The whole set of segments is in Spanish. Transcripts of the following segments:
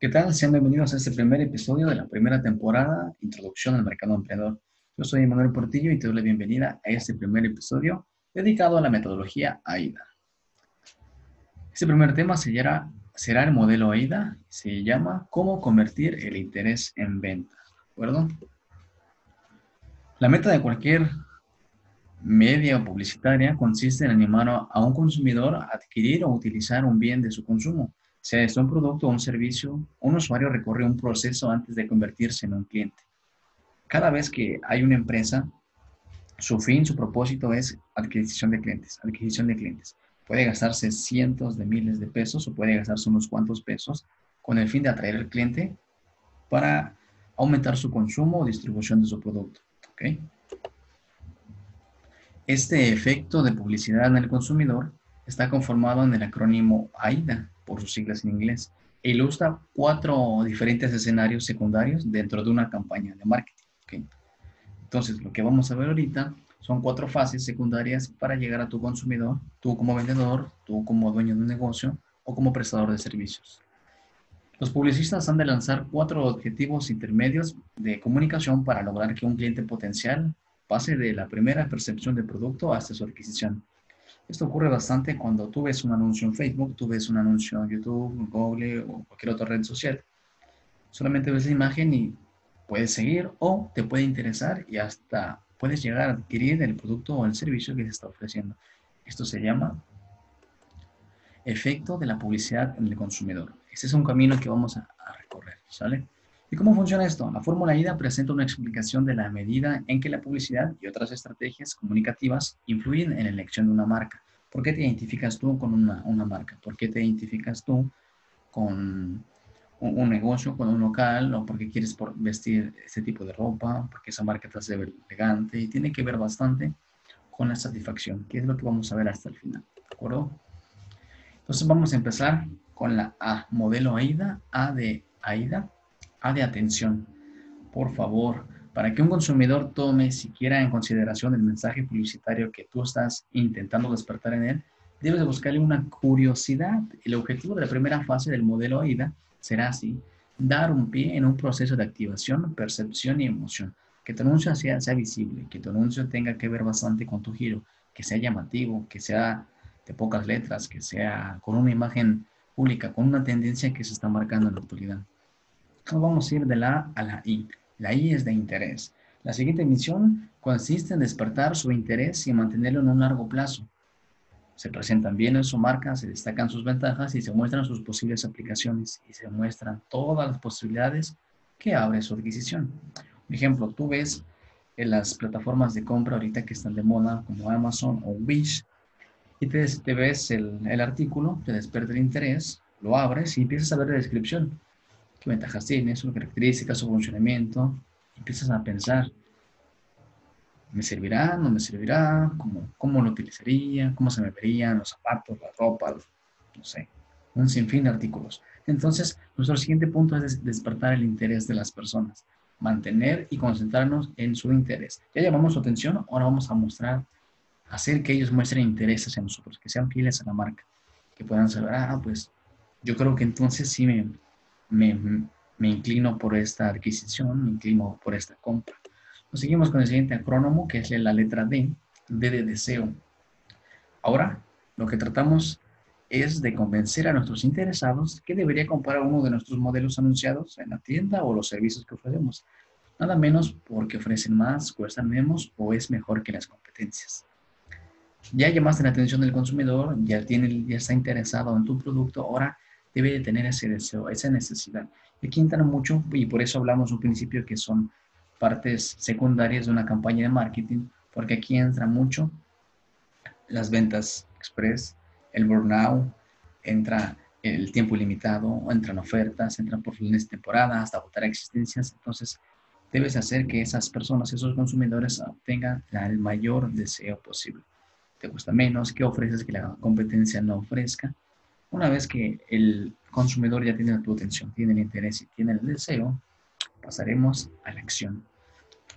¿Qué tal? Sean bienvenidos a este primer episodio de la primera temporada, Introducción al Mercado Emprendedor. Yo soy Manuel Portillo y te doy la bienvenida a este primer episodio dedicado a la metodología AIDA. Este primer tema será, será el modelo AIDA, se llama Cómo convertir el interés en venta. ¿De acuerdo? La meta de cualquier media publicitaria consiste en animar a un consumidor a adquirir o utilizar un bien de su consumo sea es un producto o un servicio, un usuario recorre un proceso antes de convertirse en un cliente. Cada vez que hay una empresa, su fin, su propósito es adquisición de clientes, adquisición de clientes. Puede gastarse cientos de miles de pesos o puede gastarse unos cuantos pesos con el fin de atraer al cliente para aumentar su consumo o distribución de su producto. Este efecto de publicidad en el consumidor está conformado en el acrónimo AIDA, por sus siglas en inglés, e ilustra cuatro diferentes escenarios secundarios dentro de una campaña de marketing. Entonces, lo que vamos a ver ahorita son cuatro fases secundarias para llegar a tu consumidor, tú como vendedor, tú como dueño de un negocio o como prestador de servicios. Los publicistas han de lanzar cuatro objetivos intermedios de comunicación para lograr que un cliente potencial pase de la primera percepción del producto hasta su adquisición. Esto ocurre bastante cuando tú ves un anuncio en Facebook, tú ves un anuncio en YouTube, Google o cualquier otra red social. Solamente ves la imagen y puedes seguir o te puede interesar y hasta puedes llegar a adquirir el producto o el servicio que se está ofreciendo. Esto se llama efecto de la publicidad en el consumidor. Este es un camino que vamos a, recorrer, ¿sale? ¿Y cómo funciona esto? La fórmula IDA presenta una explicación de la medida en que la publicidad y otras estrategias comunicativas influyen en la elección de una marca. ¿Por qué te identificas tú con una, marca? ¿Por qué te identificas tú con un, negocio, con un local? ¿O porque quieres vestir ese tipo de ropa? Porque esa marca te hace ver elegante y tiene que ver bastante con la satisfacción, que es lo que vamos a ver hasta el final. ¿De acuerdo? Entonces vamos a empezar con la A, modelo AIDA, A de AIDA a de atención. Por favor, para que un consumidor tome siquiera en consideración el mensaje publicitario que tú estás intentando despertar en él, debes de buscarle una curiosidad. El objetivo de la primera fase del modelo AIDA será así, dar un pie en un proceso de activación, percepción y emoción. Que tu anuncio sea, sea visible, que tu anuncio tenga que ver bastante con tu giro, que sea llamativo, que sea de pocas letras, que sea con una imagen pública, con una tendencia que se está marcando en la actualidad vamos a ir de la A la I. La I es de interés. La siguiente misión consiste en despertar su interés y mantenerlo en un largo plazo. Se presentan bien en su marca, se destacan sus ventajas y se muestran sus posibles aplicaciones y se muestran todas las posibilidades que abre su adquisición. Por ejemplo, tú ves en las plataformas de compra ahorita que están de moda como Amazon o Wish y te, ves el, el artículo, te despierta el interés, lo abres y empiezas a ver la descripción qué ventajas tiene, sus características, su funcionamiento. Empiezas a pensar, ¿me servirá? ¿No me servirá? ¿Cómo, cómo lo utilizaría? ¿Cómo se me verían los zapatos, la ropa? No sé, un sinfín de artículos. Entonces, nuestro siguiente punto es despertar el interés de las personas, mantener y concentrarnos en su interés. Ya llamamos su atención, ahora vamos a mostrar, hacer que ellos muestren interés hacia nosotros, que sean fieles a la marca, que puedan saber, ah, pues yo creo que entonces sí me, me, inclino por esta adquisición, me inclino por esta compra. Nos seguimos con el siguiente acrónomo, que es la letra D, D de deseo. Ahora, lo que tratamos es de convencer a nuestros interesados que debería comprar uno de nuestros modelos anunciados en la tienda o los servicios que ofrecemos. Nada menos porque ofrecen más, cuestan menos o es mejor que las competencias. Ya llamaste la atención del consumidor, ya, tiene, ya está interesado en tu producto, ahora debe de tener ese deseo, esa necesidad. Aquí entran mucho, y por eso hablamos un principio que son partes secundarias de una campaña de marketing, porque aquí entra mucho las ventas express, el burnout, entra el tiempo ilimitado, entran ofertas, entran por fines de temporada, hasta votar existencias. Entonces, debes hacer que esas personas, esos consumidores, obtengan el mayor deseo posible. Te cuesta menos, ¿qué ofreces que la competencia no ofrezca? Una vez que el consumidor ya tiene tu atención, tiene el interés y tiene el deseo, pasaremos a la acción.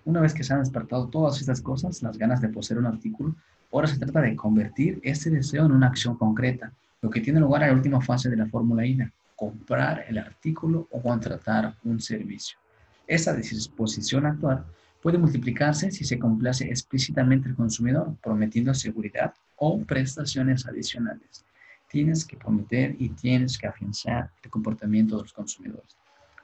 Una vez que se han despertado todas estas cosas, las ganas de poseer un artículo, ahora se trata de convertir este deseo en una acción concreta, lo que tiene lugar en la última fase de la fórmula IDA, comprar el artículo o contratar un servicio. Esta disposición actual puede multiplicarse si se complace explícitamente al consumidor, prometiendo seguridad o prestaciones adicionales. Tienes que prometer y tienes que afianzar el comportamiento de los consumidores.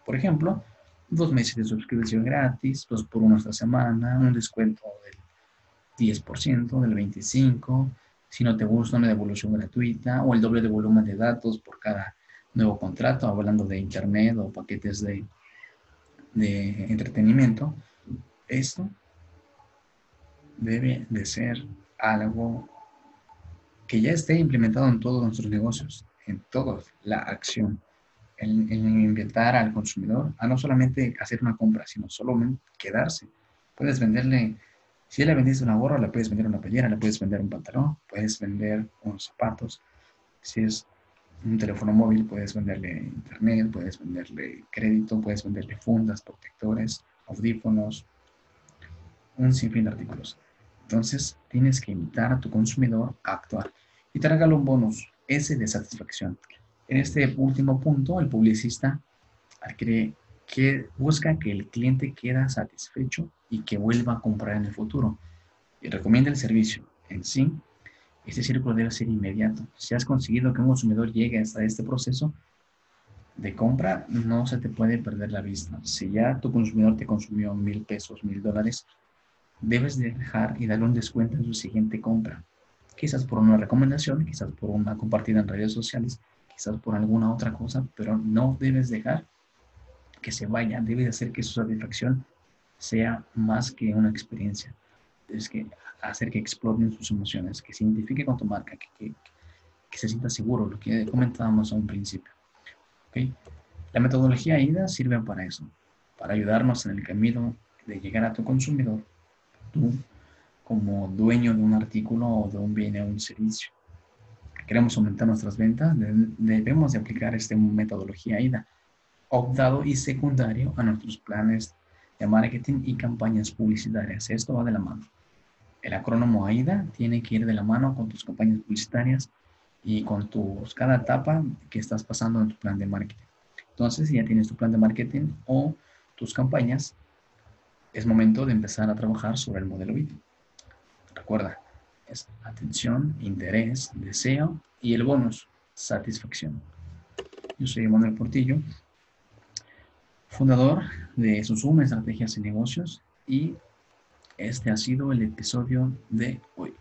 Por ejemplo, dos meses de suscripción gratis, dos por uno esta semana, un descuento del 10%, del 25%, si no te gusta una devolución gratuita o el doble de volumen de datos por cada nuevo contrato, hablando de internet o paquetes de, de entretenimiento. Esto debe de ser algo que ya esté implementado en todos nuestros negocios, en toda la acción, en, invitar al consumidor a no solamente hacer una compra, sino solo quedarse. Puedes venderle, si le vendiste una gorra, le puedes vender una playera, le puedes vender un pantalón, puedes vender unos zapatos. Si es un teléfono móvil, puedes venderle internet, puedes venderle crédito, puedes venderle fundas, protectores, audífonos, un sinfín de artículos. Entonces, tienes que invitar a tu consumidor a actuar. Y te regalo un bonus, ese de satisfacción. En este último punto, el publicista cree que busca que el cliente quede satisfecho y que vuelva a comprar en el futuro. Y recomienda el servicio. En sí, este círculo debe ser inmediato. Si has conseguido que un consumidor llegue hasta este proceso de compra, no se te puede perder la vista. Si ya tu consumidor te consumió mil pesos, mil dólares, debes dejar y darle un descuento en su siguiente compra. Quizás por una recomendación, quizás por una compartida en redes sociales, quizás por alguna otra cosa, pero no debes dejar que se vaya. Debes hacer que su satisfacción sea más que una experiencia. Es que hacer que exploten sus emociones, que se identifique con tu marca, que, que, se sienta seguro, lo que comentábamos a un principio. ¿Okay? La metodología AIDA sirve para eso, para ayudarnos en el camino de llegar a tu consumidor tú como dueño de un artículo o de un bien o un servicio. Queremos aumentar nuestras ventas, debemos de aplicar esta metodología AIDA, optado y secundario a nuestros planes de marketing y campañas publicitarias. Esto va de la mano. El acrónomo AIDA tiene que ir de la mano con tus campañas publicitarias y con tus, cada etapa que estás pasando en tu plan de marketing. Entonces, si ya tienes tu plan de marketing o tus campañas, es momento de empezar a trabajar sobre el modelo VIP. Recuerda, es atención, interés, deseo y el bonus, satisfacción. Yo soy Manuel Portillo, fundador de Susum Estrategias y Negocios y este ha sido el episodio de hoy.